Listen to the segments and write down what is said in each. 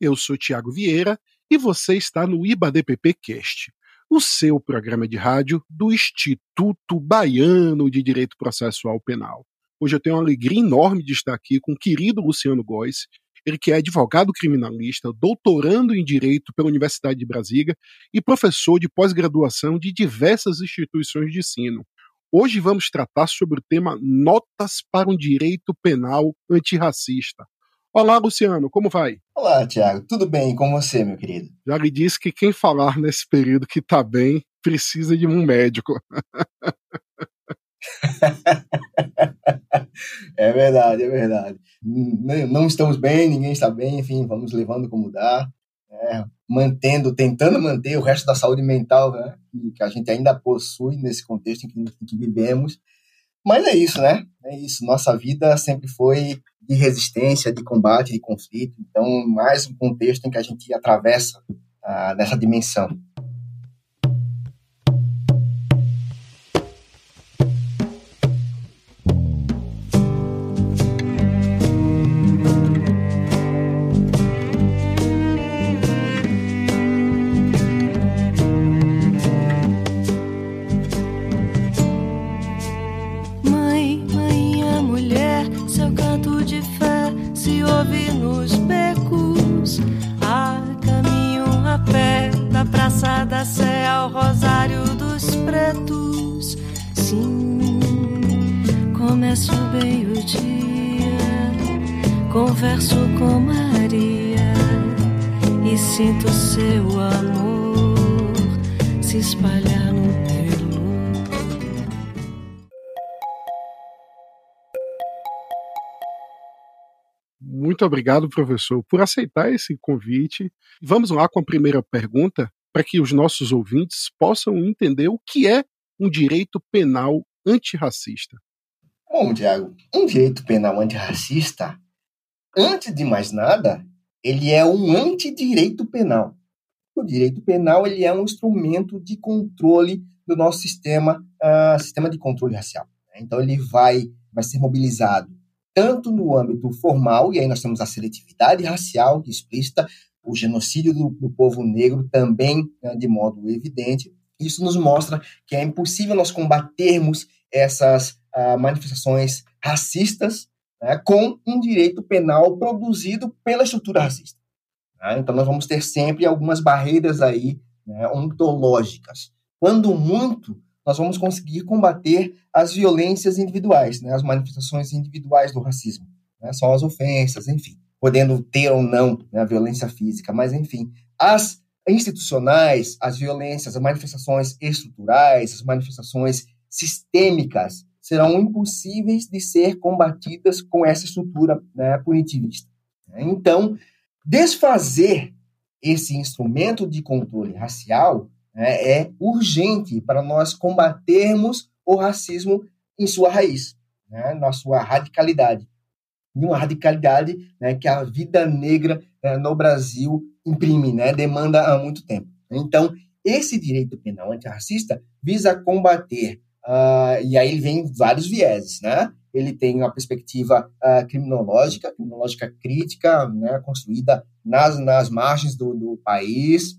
Eu sou Tiago Vieira e você está no IBADPP Cast, o seu programa de rádio do Instituto Baiano de Direito Processual Penal. Hoje eu tenho uma alegria enorme de estar aqui com o querido Luciano Góes, ele que é advogado criminalista, doutorando em Direito pela Universidade de Brasília e professor de pós-graduação de diversas instituições de ensino. Hoje vamos tratar sobre o tema Notas para um Direito Penal Antirracista. Olá, Luciano, como vai? Olá, Tiago, tudo bem? Com você, meu querido? Já lhe disse que quem falar nesse período que tá bem precisa de um médico. é verdade, é verdade. Não estamos bem, ninguém está bem, enfim, vamos levando como dá, né? mantendo, tentando manter o resto da saúde mental né? que a gente ainda possui nesse contexto em que, em que vivemos. Mas é isso, né? É isso. Nossa vida sempre foi de resistência, de combate, de conflito. Então, mais um contexto em que a gente atravessa ah, nessa dimensão. Muito obrigado, professor, por aceitar esse convite. Vamos lá com a primeira pergunta, para que os nossos ouvintes possam entender o que é um direito penal antirracista. Bom, Tiago, um direito penal antirracista, antes de mais nada, ele é um antidireito penal. O direito penal ele é um instrumento de controle do nosso sistema, uh, sistema de controle racial. Então, ele vai, vai ser mobilizado tanto no âmbito formal, e aí nós temos a seletividade racial explícita, o genocídio do, do povo negro também né, de modo evidente. Isso nos mostra que é impossível nós combatermos essas uh, manifestações racistas né, com um direito penal produzido pela estrutura racista. Né? Então, nós vamos ter sempre algumas barreiras aí né, ontológicas. Quando muito, nós vamos conseguir combater as violências individuais, né, as manifestações individuais do racismo. Né, são as ofensas, enfim, podendo ter ou não né, a violência física, mas enfim, as institucionais, as violências, as manifestações estruturais, as manifestações sistêmicas serão impossíveis de ser combatidas com essa estrutura né, punitivista. Então, desfazer esse instrumento de controle racial né, é urgente para nós combatermos o racismo em sua raiz, né, na sua radicalidade. E uma radicalidade né, que a vida negra né, no Brasil imprime, né, demanda há muito tempo. Então, esse direito penal antirracista visa combater, uh, e aí vem vários vieses, né? Ele tem uma perspectiva uh, criminológica, criminológica crítica, né, construída nas, nas margens do, do país,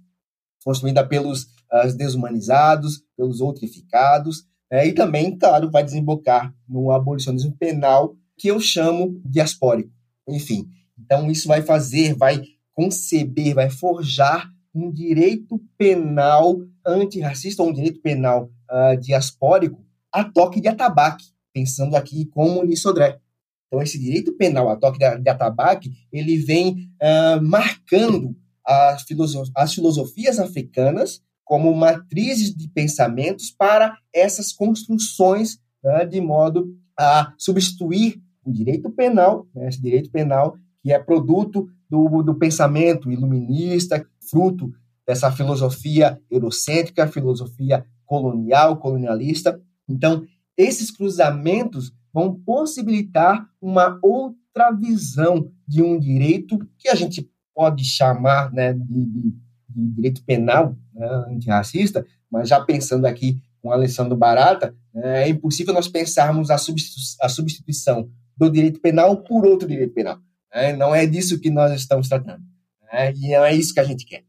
construída pelos uh, desumanizados, pelos outrificados, né, e também, claro, vai desembocar no abolicionismo penal, que eu chamo diaspórico. Enfim, então isso vai fazer, vai conceber, vai forjar um direito penal antirracista, ou um direito penal uh, diaspórico, a toque de atabaque, pensando aqui como Nisso Sodré. Então, esse direito penal a toque de, de atabaque, ele vem uh, marcando as, filosof as filosofias africanas como matrizes de pensamentos para essas construções, né, de modo a substituir o direito penal, né, esse direito penal que é produto do, do pensamento iluminista, fruto dessa filosofia eurocêntrica, filosofia colonial, colonialista. Então, esses cruzamentos vão possibilitar uma outra visão de um direito que a gente pode chamar né, de, de, de direito penal né, antirracista, mas já pensando aqui com Alessandro Barata, né, é impossível nós pensarmos a, substitu a substituição do direito penal por outro direito penal. Né? Não é disso que nós estamos tratando. Né? E não é isso que a gente quer.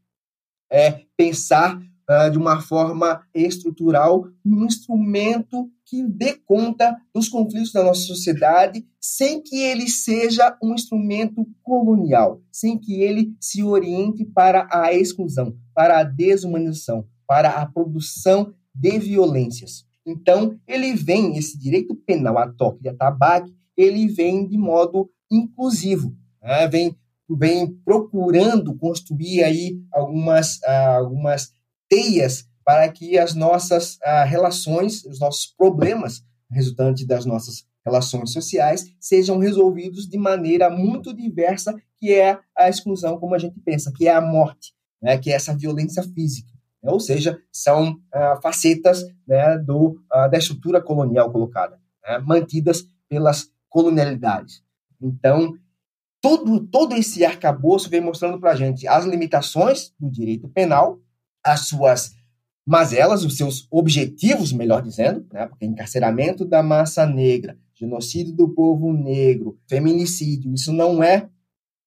É pensar uh, de uma forma estrutural um instrumento que dê conta dos conflitos da nossa sociedade sem que ele seja um instrumento colonial, sem que ele se oriente para a exclusão, para a desumanização, para a produção de violências. Então, ele vem, esse direito penal a toque de atabaque, ele vem de modo inclusivo, né? vem, vem procurando construir aí algumas, uh, algumas teias para que as nossas uh, relações, os nossos problemas resultantes das nossas relações sociais sejam resolvidos de maneira muito diversa, que é a exclusão, como a gente pensa, que é a morte, né? que é essa violência física. Né? Ou seja, são uh, facetas né, do, uh, da estrutura colonial colocada, né? mantidas pelas colonialidades. Então, todo, todo esse arcabouço vem mostrando para a gente as limitações do direito penal, as suas mazelas, os seus objetivos, melhor dizendo, né? porque encarceramento da massa negra, genocídio do povo negro, feminicídio, isso não é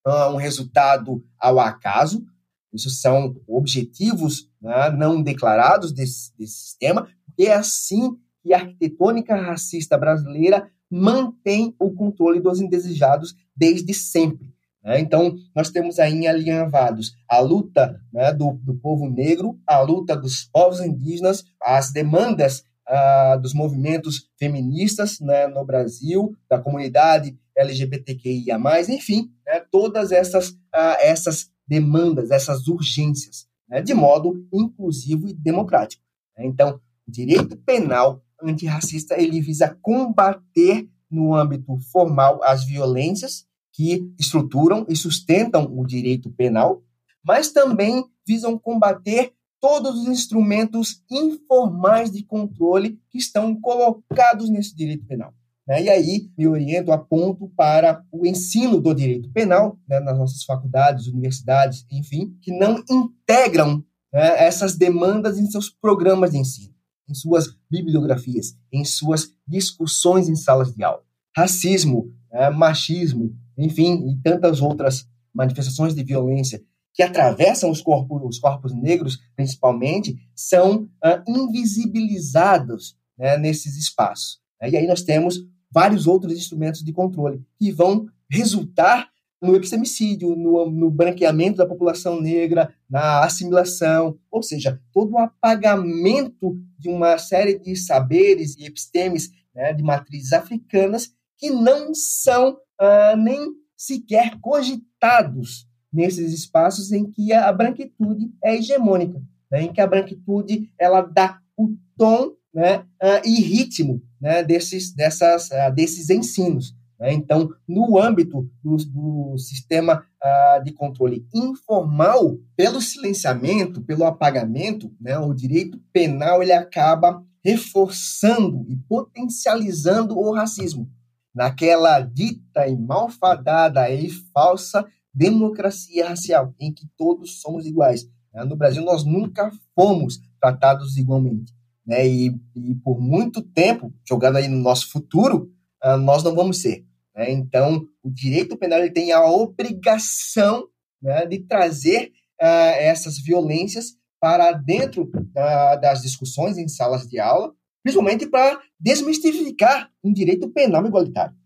uh, um resultado ao acaso, isso são objetivos né, não declarados desse, desse sistema, e é assim que a arquitetônica racista brasileira mantém o controle dos indesejados desde sempre. Né? Então, nós temos aí alinhavados a luta né, do, do povo negro, a luta dos povos indígenas, as demandas ah, dos movimentos feministas né, no Brasil, da comunidade LGBTQIA+, enfim, né, todas essas, ah, essas demandas, essas urgências, né, de modo inclusivo e democrático. Então, o direito penal antirracista ele visa combater no âmbito formal as violências que estruturam e sustentam o direito penal, mas também visam combater todos os instrumentos informais de controle que estão colocados nesse direito penal. Né? E aí me oriento, aponto para o ensino do direito penal né, nas nossas faculdades, universidades, enfim, que não integram né, essas demandas em seus programas de ensino, em suas bibliografias, em suas discussões em salas de aula. Racismo, né, machismo, enfim, e tantas outras manifestações de violência que atravessam os corpos, os corpos negros, principalmente, são ah, invisibilizados né, nesses espaços. E aí nós temos vários outros instrumentos de controle que vão resultar no epistemicídio, no, no branqueamento da população negra, na assimilação, ou seja, todo o apagamento de uma série de saberes e epistemes né, de matrizes africanas que não são ah, nem sequer cogitados nesses espaços em que a branquitude é hegemônica, né, em que a branquitude ela dá o tom né, uh, e ritmo né, desses, dessas, uh, desses ensinos. Né? Então, no âmbito do, do sistema uh, de controle informal, pelo silenciamento, pelo apagamento, né, o direito penal ele acaba reforçando e potencializando o racismo naquela dita e malfadada e falsa democracia racial, em que todos somos iguais. Né? No Brasil, nós nunca fomos tratados igualmente né? E, e por muito tempo, jogando aí no nosso futuro, uh, nós não vamos ser. Né? Então, o direito penal ele tem a obrigação né, de trazer uh, essas violências para dentro uh, das discussões em salas de aula, principalmente para desmistificar um direito penal igualitário.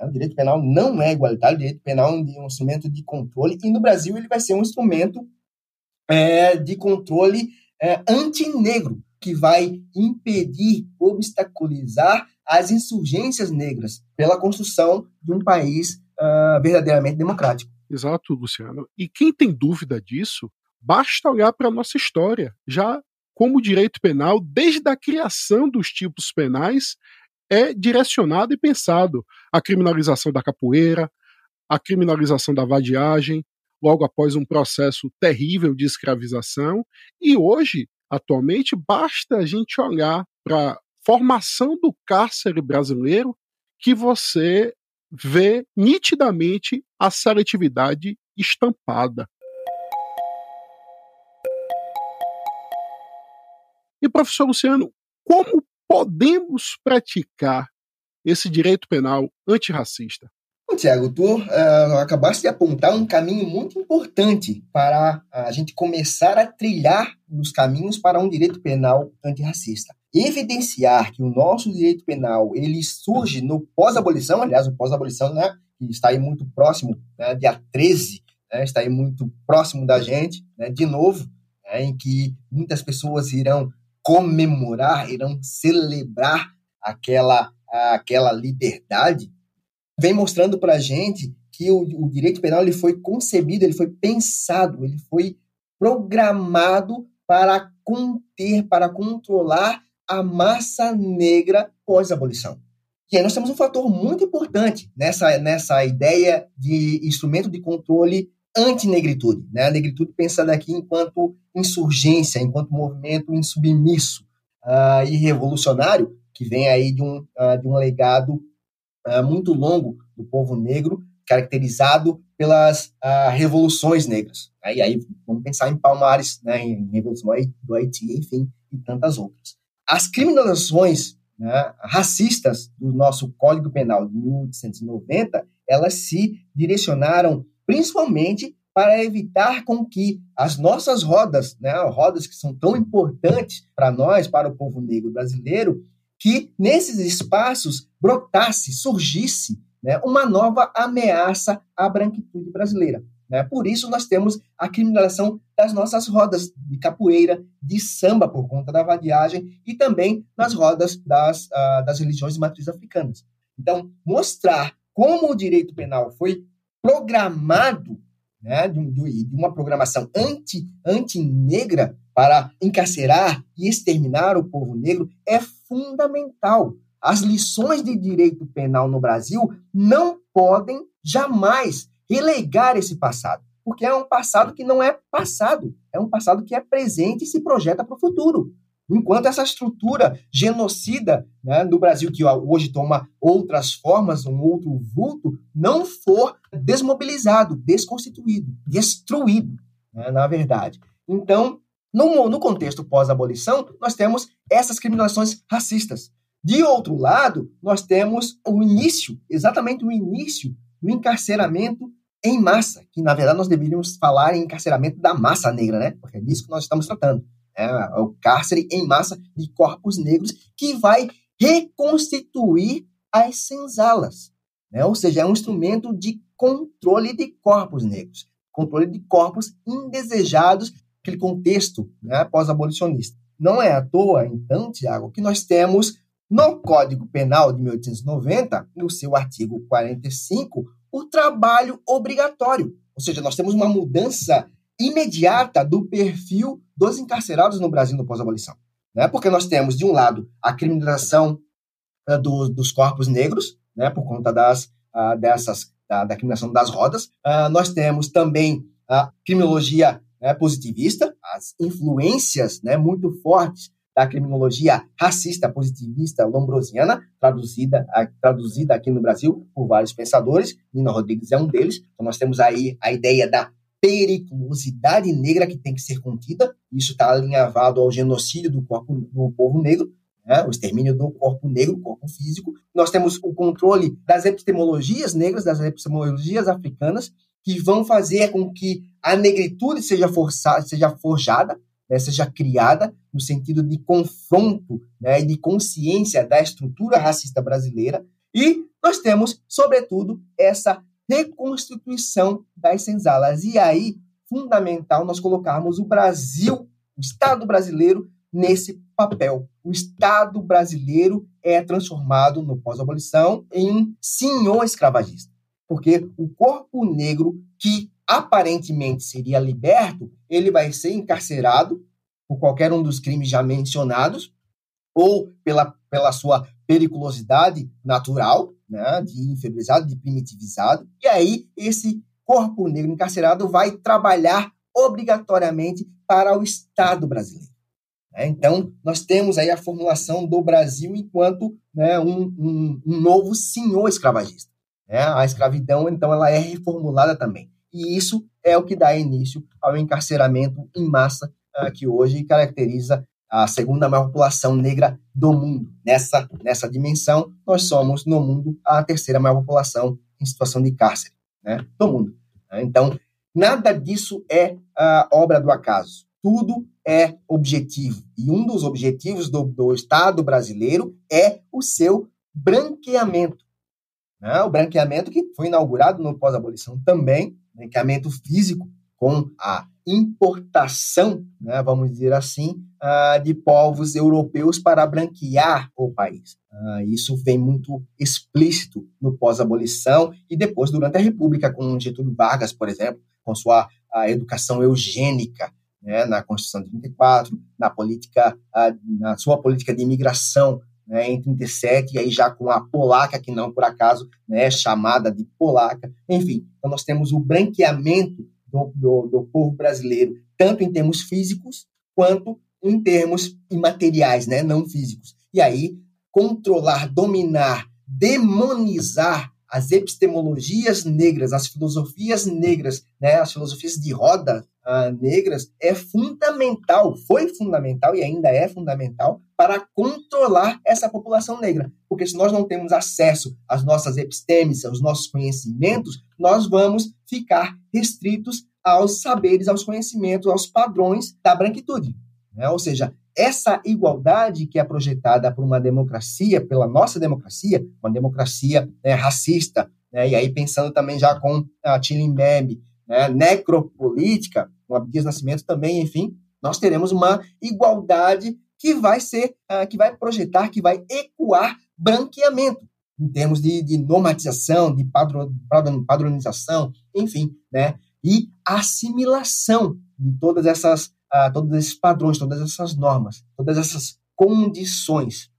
O direito penal não é igualitário, o direito penal é um instrumento de controle, e no Brasil ele vai ser um instrumento é, de controle é, anti-negro que vai impedir, obstaculizar as insurgências negras pela construção de um país uh, verdadeiramente democrático. Exato, Luciano. E quem tem dúvida disso, basta olhar para a nossa história. Já como o direito penal, desde a criação dos tipos penais, é direcionado e pensado a criminalização da capoeira, a criminalização da vadiagem, logo após um processo terrível de escravização, e hoje atualmente, basta a gente olhar para a formação do cárcere brasileiro que você vê nitidamente a seletividade estampada. E, professor Luciano, como podemos praticar esse direito penal antirracista? Tiago, tu uh, acabaste de apontar um caminho muito importante para a gente começar a trilhar os caminhos para um direito penal antirracista. Evidenciar que o nosso direito penal ele surge no pós-abolição, aliás, o pós-abolição, né, que está aí muito próximo, né, dia 13, né, está aí muito próximo da gente, né, de novo, né, em que muitas pessoas irão comemorar, irão celebrar aquela, aquela liberdade vem mostrando para a gente que o, o, direito penal ele foi concebido, ele foi pensado, ele foi programado para conter, para controlar a massa negra pós-abolição. E aí nós temos um fator muito importante nessa, nessa ideia de instrumento de controle anti-negritude. Né? A negritude pensada aqui enquanto insurgência, enquanto movimento insubmisso uh, e revolucionário, que vem aí de um, uh, de um legado uh, muito longo do povo negro, caracterizado pelas revoluções negras. Aí, aí vamos pensar em Palmares, né, em revolução do Haiti, enfim, e tantas outras. As criminalizações né, racistas do nosso Código Penal de 1890, elas se direcionaram principalmente para evitar com que as nossas rodas, né, rodas que são tão importantes para nós, para o povo negro brasileiro, que nesses espaços brotasse, surgisse né, uma nova ameaça à branquitude brasileira. Né? Por isso, nós temos a criminalização das nossas rodas de capoeira, de samba por conta da vadiagem e também nas rodas das, uh, das religiões de matriz africanas. Então, mostrar como o direito penal foi programado né, de, de, uma programação anti, anti-negra para encarcerar e exterminar o povo negro é fundamental. As lições de direito penal no Brasil não podem jamais relegar esse passado, porque é um passado que não é passado, é um passado que é presente e se projeta para o futuro. Enquanto essa estrutura genocida né, no Brasil, que hoje toma outras formas, um outro vulto, não for desmobilizado, desconstituído, destruído, né, na verdade. Então, no, no contexto pós-abolição, nós temos essas criminalizações racistas. De outro lado, nós temos o início, exatamente o início do encarceramento em massa, que na verdade nós deveríamos falar em encarceramento da massa negra, né? Porque é disso que nós estamos tratando. É, é o cárcere em massa de corpos negros que vai reconstituir as senzalas, né? Ou seja, é um instrumento de controle de corpos negros, controle de corpos indesejados aquele contexto né, pós-abolicionista. Não é à toa, então, Tiago, que nós temos no Código Penal de 1890, no seu artigo 45, o trabalho obrigatório. Ou seja, nós temos uma mudança imediata do perfil dos encarcerados no Brasil no pós-abolição. Né? Porque nós temos, de um lado, a criminalização uh, do, dos corpos negros, né? por conta das, uh, dessas, da, criminalização das rodas. Uh, nós temos também a criminologia né, positivista, as influências né, muito fortes da criminologia racista positivista lombrosiana, traduzida, traduzida aqui no Brasil por vários pensadores, Nina Rodrigues é um deles. Então, nós temos aí a ideia da periculosidade negra que tem que ser contida, isso está alinhavado ao genocídio do, corpo, do povo negro, né, o extermínio do corpo negro, corpo físico. Nós temos o controle das epistemologias negras, das epistemologias africanas, que vão fazer com que a negritude seja forçada, seja forjada, né, seja criada no sentido de confronto né, e de consciência da estrutura racista brasileira. E nós temos, sobretudo, essa reconstituição das senzalas. E aí, fundamental nós colocarmos o Brasil, o Estado brasileiro, nesse papel. O Estado brasileiro é transformado, no pós-abolição, em senhor escravagista porque o corpo negro que aparentemente seria liberto, ele vai ser encarcerado por qualquer um dos crimes já mencionados, ou pela, pela sua periculosidade natural, né, de infebrizado, de primitivizado, e aí esse corpo negro encarcerado vai trabalhar obrigatoriamente para o Estado brasileiro. Né? Então, nós temos aí a formulação do Brasil enquanto né, um, um, um novo senhor escravagista. Né? A escravidão, então, ela é reformulada também. E isso é o que dá início ao encarceramento em massa uh, que hoje caracteriza a segunda maior população negra do mundo. Nessa, nessa dimensão, nós somos, no mundo, a terceira maior população em situação de cárcere, né? Todo mundo. Né? Então, nada disso é a obra do acaso. Tudo é objetivo. E um dos objetivos do, do Estado brasileiro é o seu branqueamento. Né? O branqueamento que foi inaugurado no pós-abolição também, branqueamento físico, com a importação, né, vamos dizer assim, uh, de povos europeus para branquear o país. Uh, isso vem muito explícito no pós-abolição e depois durante a República, com Getúlio Vargas, por exemplo, com sua educação eugênica, né, na Constituição de 34, na política, na sua política de imigração né, em 37, e aí já com a polaca, que não por acaso né, é chamada de polaca. Enfim, então nós temos o branqueamento do, do, do povo brasileiro, tanto em termos físicos quanto em termos imateriais, né, não físicos. E aí, controlar, dominar, demonizar as epistemologias negras, as filosofias negras, né, as filosofias de roda uh, negras, é fundamental, foi fundamental e ainda é fundamental para controlar essa população negra. Porque se nós não temos acesso às nossas epistemes, aos nossos conhecimentos, nós vamos ficar restritos aos saberes, aos conhecimentos, aos padrões da branquitude. Né? Ou seja, essa igualdade que é projetada por uma democracia, pela nossa democracia, uma democracia né, racista, né, e aí pensando também já com a Tilimeb, né, necropolítica, com Abdias Nascimento também, enfim, nós teremos uma igualdade que vai ser, uh, que vai projetar, que vai ecoar branqueamento em termos de, de normatização, de padron, padronização, enfim, né, e assimilação de todas essas todos esses padrões, todas essas normas, todas essas condições.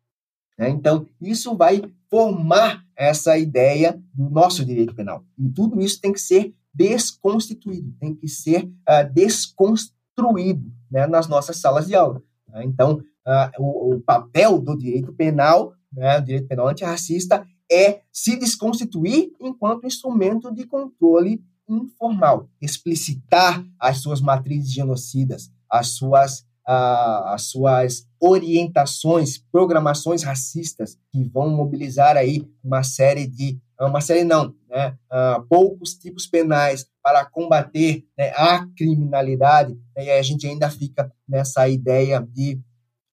Né? Então, isso vai formar essa ideia do nosso direito penal. E tudo isso tem que ser desconstituído, tem que ser uh, desconstruído né, nas nossas salas de aula. Né? Então, uh, o, o, papel do direito penal, né, o direito penal antirracista, é se desconstituir enquanto instrumento de controle informal, explicitar as suas matrizes genocidas, as suas, as suas orientações, programações racistas que vão mobilizar aí uma série de uma série não, né, uh, poucos tipos penais para combater né, a criminalidade, né, e a gente ainda fica nessa ideia de,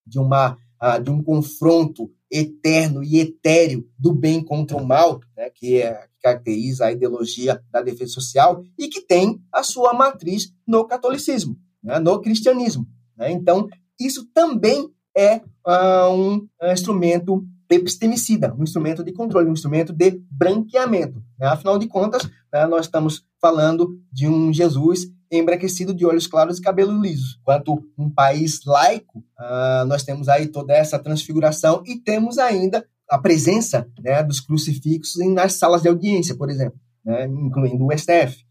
de, uma, uh, de um confronto eterno e etéreo do bem contra o mal, né, que, é, caracteriza a ideologia da defesa social e que tem a sua matriz no catolicismo né, no cristianismo. Né? Então, isso também é uh, um instrumento epistemicida, um instrumento de controle, um instrumento de branqueamento. Né? Afinal de contas, né, nós estamos falando de um Jesus embranquecido de olhos claros e cabelo liso. Enquanto um país laico, uh, nós temos aí toda essa transfiguração e temos ainda a presença né, dos crucifixos nas salas de audiência, por exemplo, né, incluindo o STF.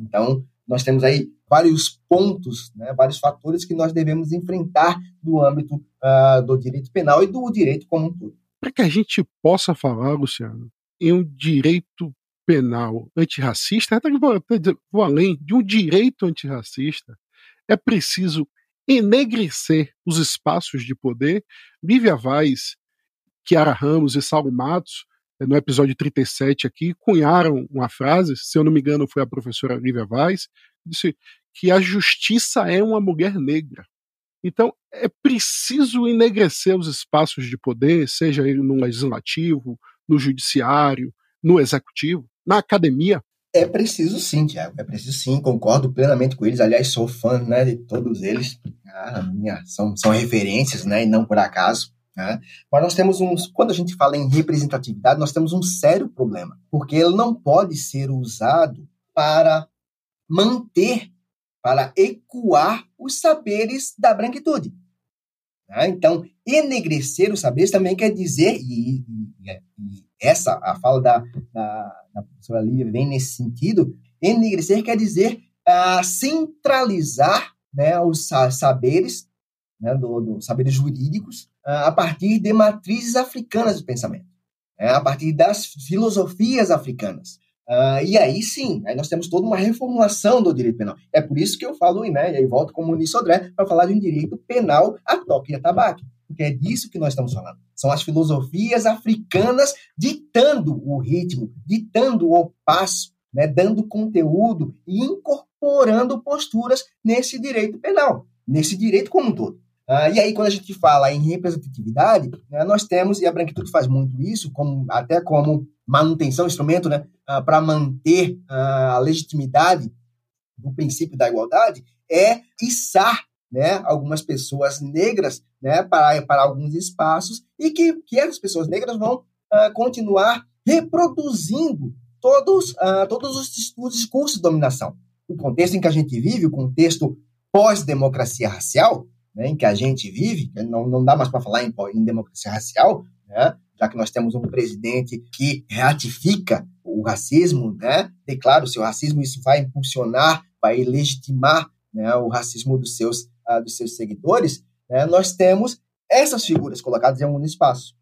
Então, nós temos aí vários pontos, né, vários fatores que nós devemos enfrentar no âmbito uh, do direito penal e do direito como um todo. Para que a gente possa falar, Luciano, em um direito penal antirracista, até vou, vou além, de um direito antirracista, é preciso enegrecer os espaços de poder. Lívia Vaz, Kiara Ramos e Saulo Matos, eh, no episódio 37 aqui, cunharam uma frase, se eu não me engano foi a professora Lívia Vaz, disse que a justiça é uma mulher negra. Então, é preciso enegrecer os espaços de poder, seja no legislativo, no judiciário, no executivo, na academia. É preciso sim, Tiago, é preciso sim, concordo plenamente com eles. Aliás, sou fã né, de todos eles. Ah, minha, são, são referências, né, e não por acaso. Né? Mas nós temos uns. Quando a gente fala em representatividade, nós temos um sério problema, porque ele não pode ser usado para manter, para ecoar os saberes da branquitude. Né? Então, enegrecer os saberes também quer dizer, e, e, e essa, a fala da, da, da professora Lívia vem nesse sentido, enegrecer quer dizer uh, centralizar né, os saberes, né, do, do saberes jurídicos, uh, a partir de matrizes africanas do pensamento, né, a partir das filosofias africanas. Uh, e aí sim, aí nós temos toda uma reformulação do direito penal. É por isso que eu falo, né, e aí volto como o Sodré, para falar de um direito penal a toque e a tabaco. porque é disso que nós estamos falando. São as filosofias africanas ditando o ritmo, ditando o passo, né, dando conteúdo e incorporando posturas nesse direito penal, nesse direito como um todo. Ah, e aí, quando a gente fala em representatividade, né, nós temos, e a branquitude faz muito isso, como, até como manutenção, instrumento né, ah, para manter ah, a legitimidade do princípio da igualdade, é içar né, algumas pessoas negras né, para, para alguns espaços e que, que essas pessoas negras vão uh, continuar reproduzindo todos, uh, todos os, os discursos de dominação. O contexto em que a gente vive, o contexto pós-democracia racial, né, em que a gente vive, não, não dá mais para falar em, em democracia racial, né, já que nós temos um presidente que ratifica o racismo, né, declara o seu racismo, isso vai impulsionar, vai legitimar né, o racismo dos seus uh, dos seus seguidores, né, nós temos essas figuras colocadas em algum espaço.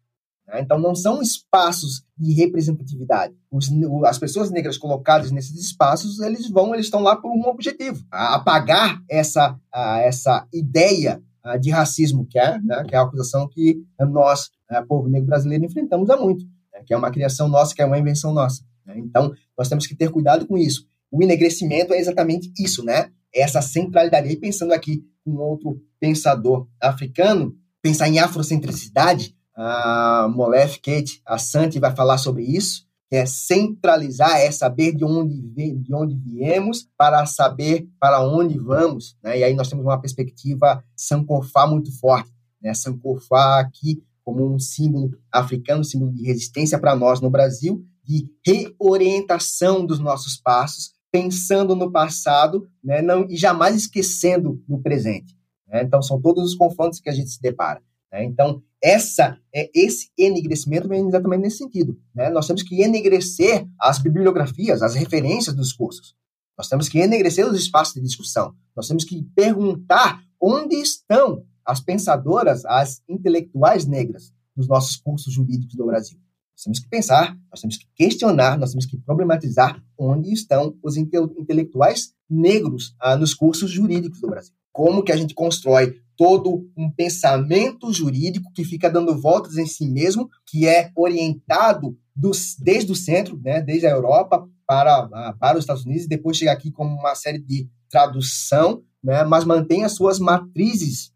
Né? Então, não são espaços de representatividade. Os, as pessoas negras colocadas nesses espaços, eles vão, eles estão lá por um objetivo: apagar essa, essa ideia de racismo, que é, né, que é a acusação que nós, né, povo negro brasileiro, enfrentamos há muito, né, que é uma criação nossa, que é uma invenção nossa. Né? Então, nós temos que ter cuidado com isso. O enegrecimento é exatamente isso, né? Essa centralidade. E pensando aqui um outro pensador africano, pensar em afrocentricidade, a Molef Kate, a Santi vai falar sobre isso, que é centralizar, é saber de onde, de onde viemos para saber para onde vamos. Né? E aí nós temos uma perspectiva Sankofa muito forte. Né? Sankofa aqui como um símbolo africano, símbolo de resistência para nós no Brasil, de reorientação dos nossos passos pensando no passado né, não, e jamais esquecendo no presente. Né? Então, são todos os confrontos que a gente se depara. Né? Então, essa, é, esse enegrecimento vem exatamente nesse sentido. Né? Nós temos que enegrecer as bibliografias, as referências dos cursos. Nós temos que enegrecer os espaços de discussão. Nós temos que perguntar onde estão as pensadoras, as intelectuais negras dos nossos cursos jurídicos do Brasil. Nós temos que pensar, nós temos que questionar, nós temos que problematizar onde estão os intelectuais negros ah, nos cursos jurídicos do Brasil. Como que a gente constrói todo um pensamento jurídico que fica dando voltas em si mesmo, que é orientado dos, desde o centro, né, desde a Europa para, ah, para os Estados Unidos, e depois chega aqui como uma série de tradução, né, mas mantém as suas matrizes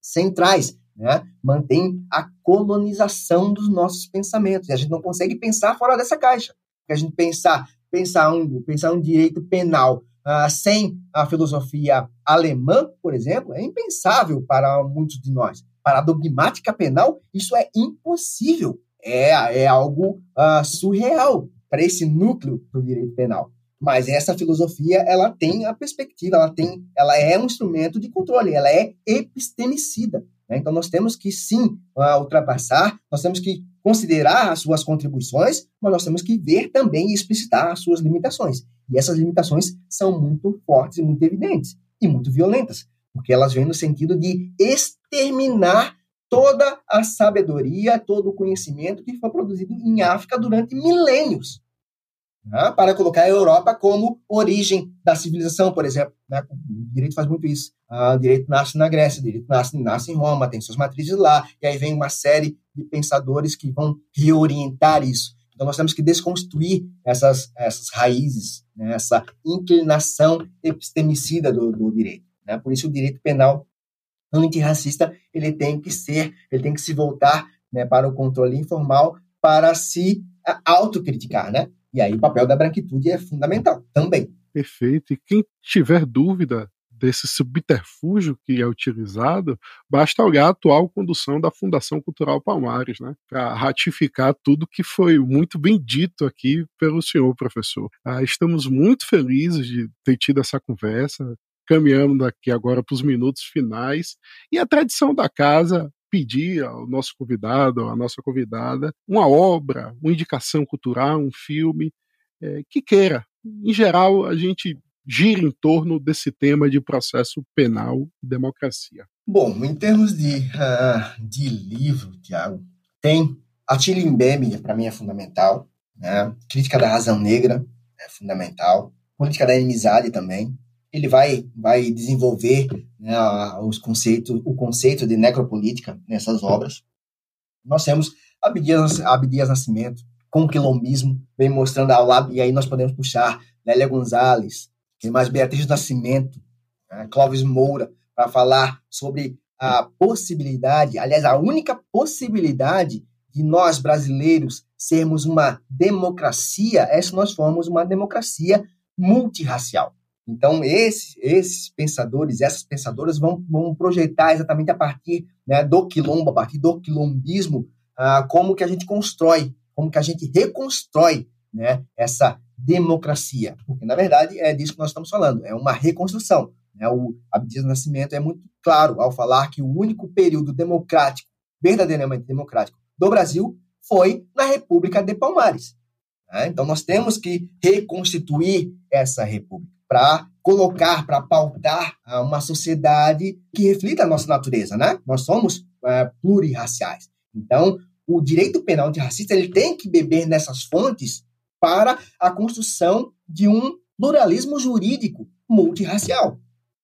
centrais, né, mantém a colonização dos nossos pensamentos. E a gente não consegue pensar fora dessa caixa. Porque a gente pensar, pensar, um, pensar um direito penal uh, sem a filosofia alemã, por exemplo, é impensável para muitos de nós. Para a dogmática penal, isso é impossível. É, é algo uh, surreal para esse núcleo do direito penal. Mas essa filosofia, ela tem a perspectiva, ela tem, ela é um instrumento de controle, ela é epistemicida. Né? Então, nós temos que, sim, ultrapassar, nós temos que considerar as suas contribuições, mas nós temos que ver também e explicitar as suas limitações. E essas limitações são muito fortes e muito evidentes, e muito violentas, porque elas vêm no sentido de exterminar toda a sabedoria, todo o conhecimento que foi produzido em África durante milênios né, para colocar a Europa como origem da civilização, por exemplo. Né? O direito faz muito isso. Ah, o direito nasce na Grécia, o direito nasce, nasce em Roma, tem suas matrizes lá, e aí vem uma série de pensadores que vão reorientar isso. Então nós temos que desconstruir essas, essas raízes, né? essa inclinação epistemicida do, do direito. Né? Por isso o direito penal antirracista ele tem que ser, ele tem que se voltar né, para o controle informal para se autocriticar, né? E aí o papel da branquitude é fundamental também. Perfeito. E quem tiver dúvida desse subterfúgio que é utilizado, basta olhar a atual condução da Fundação Cultural Palmares, né, para ratificar tudo que foi muito bem dito aqui pelo senhor professor. Ah, estamos muito felizes de ter tido essa conversa, caminhando aqui agora para os minutos finais, e a tradição da casa pedir ao nosso convidado, à nossa convidada, uma obra, uma indicação cultural, um filme é, que queira. Em geral, a gente gira em torno desse tema de processo penal e democracia. Bom, em termos de, uh, de livro, Tiago, tem a Mbembe, para mim é fundamental, né? Crítica da Razão Negra é fundamental, Política da Inimizade também, ele vai, vai desenvolver né, os conceitos, o conceito de necropolítica nessas obras. Nós temos Abdias, Abdias Nascimento, com o quilombismo, vem mostrando ao lado, e aí nós podemos puxar Lélia Gonzalez, mais Beatriz Nascimento, né, Clóvis Moura, para falar sobre a possibilidade, aliás, a única possibilidade de nós brasileiros sermos uma democracia é se nós formos uma democracia multirracial. Então, esses, esses pensadores, essas pensadoras vão, vão projetar exatamente a partir né, do quilombo, a partir do quilombismo, ah, como que a gente constrói, como que a gente reconstrói né, essa democracia. Porque, na verdade, é disso que nós estamos falando, é uma reconstrução. Né? O Abdias Nascimento é muito claro ao falar que o único período democrático, verdadeiramente democrático, do Brasil foi na República de Palmares. Né? Então, nós temos que reconstituir essa república para colocar, para pautar uma sociedade que reflita a nossa natureza, né? Nós somos é, plurirraciais. Então, o direito penal antirracista ele tem que beber nessas fontes para a construção de um pluralismo jurídico multirracial.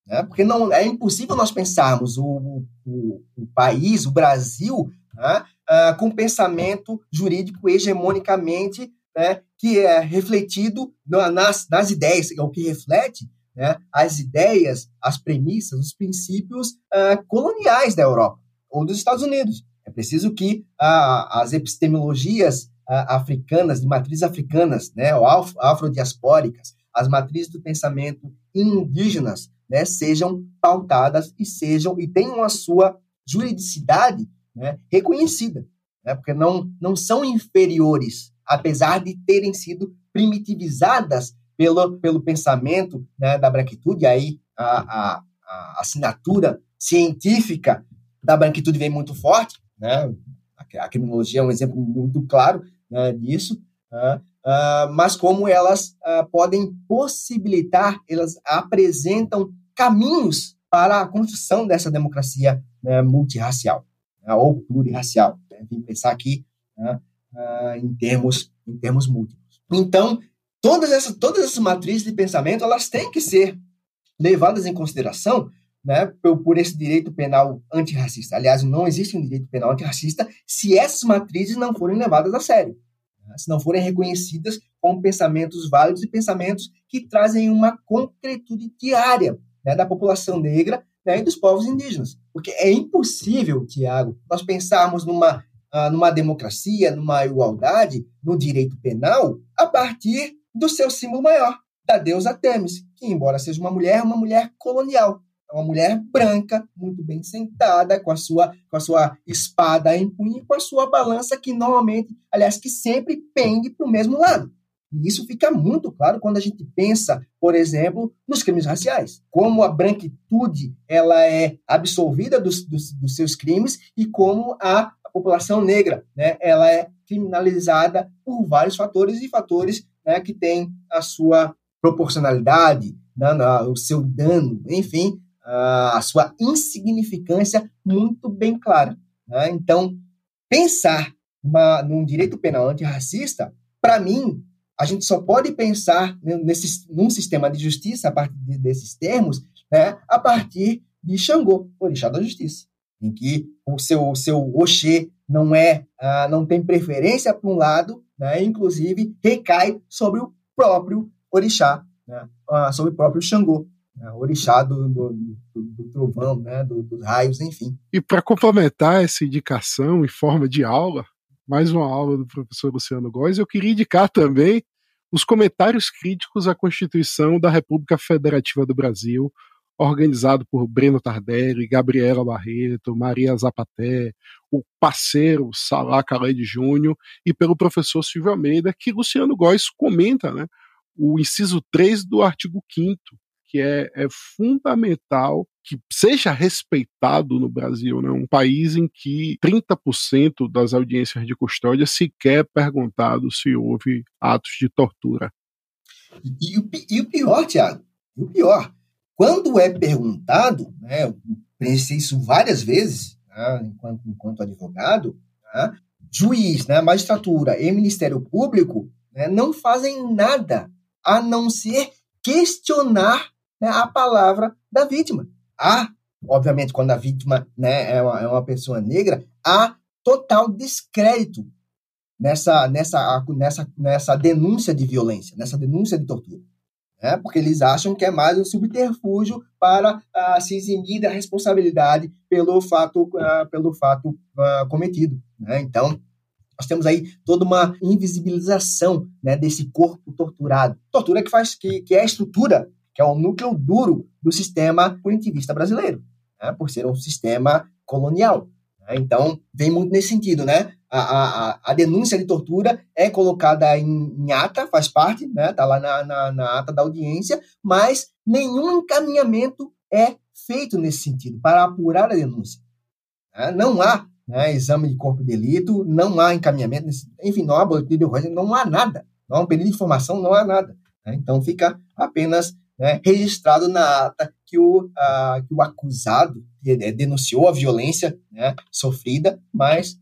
Né? Porque não é impossível nós pensarmos o, o, o país, o Brasil, né? uh, com pensamento jurídico hegemonicamente né, que é refletido nas, nas ideias, é o que reflete né, as ideias, as premissas, os princípios uh, coloniais da Europa ou dos Estados Unidos. É preciso que uh, as epistemologias uh, africanas, de matrizes africanas, né, ou afrodiaspóricas, as matrizes do pensamento indígenas, né, sejam pautadas e sejam e tenham a sua juridicidade né, reconhecida, né, porque não, não são inferiores apesar de terem sido primitivizadas pelo, pelo pensamento né, da branquitude, aí a, a, a, assinatura científica da branquitude vem muito forte, né? a, criminologia é um exemplo muito claro né, disso, né? uh, mas como elas uh, podem possibilitar, elas apresentam caminhos para a construção dessa democracia né, multirracial né, ou plurirracial. Né? Tem que pensar aqui né, uh, em termos em termos múltiplos. Então, todas essas todas essas matrizes de pensamento elas têm que ser levadas em consideração né, por, por esse direito penal antirracista. Aliás, não existe um direito penal antirracista se essas matrizes não forem levadas a sério, né, se não forem reconhecidas como pensamentos válidos e pensamentos que trazem uma concretude diária né, da população negra né, e dos povos indígenas. Porque é impossível, Tiago, nós pensarmos numa ah, numa democracia, numa igualdade, no direito penal, a partir do seu símbolo maior, da deusa Temis, que, embora seja uma mulher, é uma mulher colonial. É uma mulher branca, muito bem sentada, com a sua, com a sua espada em punho e com a sua balança, que normalmente, aliás, que sempre pende para o mesmo lado. E isso fica muito claro quando a gente pensa, por exemplo, nos crimes raciais. Como a branquitude ela é absolvida dos, dos, dos seus crimes e como a a população negra, né, ela é criminalizada por vários fatores e fatores né, que têm a sua proporcionalidade, né, o seu dano, enfim, a sua insignificância muito bem clara. Né? Então, pensar uma, num direito penal antirracista, para mim, a gente só pode pensar nesse, num sistema de justiça a partir desses termos, né, a partir de Xangô, orixá da justiça em que o seu, o seu Oxê não é, ah, não tem preferência para um lado, né? inclusive recai sobre o próprio orixá, né? ah, sobre o próprio Xangô, né? orixá do, do, do, do trovão, né? Do, dos raios, enfim. E para complementar essa indicação em forma de aula, mais uma aula do professor Luciano Góes, eu queria indicar também os comentários críticos à Constituição da República Federativa do Brasil, organizado por Breno Tardelli, Gabriela Barreto, Maria Zapaté, o parceiro Salah Khaled Júnior e pelo professor Silvio Almeida, que Luciano Góes comenta né, o inciso 3 do artigo 5 que é, é, fundamental que seja respeitado no Brasil, né? um país em que 30% das audiências de custódia sequer é perguntado se houve atos de tortura. E, e, e o pior, Tiago, o pior, quando é perguntado, né, eu pensei isso várias vezes, né, enquanto, enquanto advogado, né, juiz, né, magistratura e Ministério Público né, não fazem nada a não ser questionar né, a palavra da vítima. Há, obviamente, quando a vítima né, é, uma, é uma pessoa negra, há total descrédito nessa, nessa, nessa, nessa denúncia de violência, nessa denúncia de tortura. Né? Porque eles acham que é mais um subterfúgio para uh, se eximir da responsabilidade pelo fato, uh, pelo fato uh, cometido. Né? Então, nós temos aí toda uma invisibilização né, desse corpo torturado. Tortura que faz que, que é a estrutura, que é o núcleo duro do sistema punitivista brasileiro, né, por ser um sistema colonial. Né? Então, vem muito nesse sentido, né? A, a, a denúncia de tortura é colocada em, em ata, faz parte, né? Está lá na, na, na ata da audiência, mas nenhum encaminhamento é feito nesse sentido para apurar a denúncia. Né? Não há né, exame de corpo de delito, não há encaminhamento, enfim, não há boletim de ocorrência, não há nada, não há um pedido de informação, não há nada. Né? Então fica apenas né, registrado na ata que o, a, que o acusado é, denunciou a violência né, sofrida, mas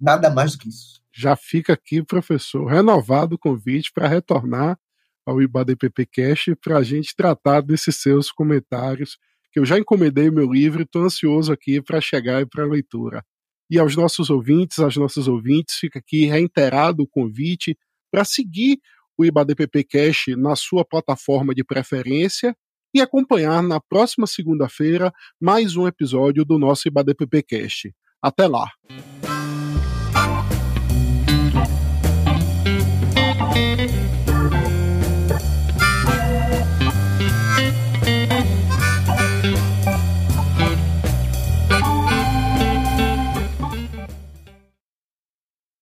nada mais do que isso. Já fica aqui, professor, renovado o convite para retornar ao IBADPP Cash para a gente tratar desses seus comentários, que eu já encomendei o meu livro e estou ansioso aqui para chegar e para a leitura. E aos nossos ouvintes, às nossas ouvintes, fica aqui reiterado o convite para seguir o IBADPP Cash na sua plataforma de preferência e acompanhar na próxima segunda-feira mais um episódio do nosso IBADPP Cast. Até lá!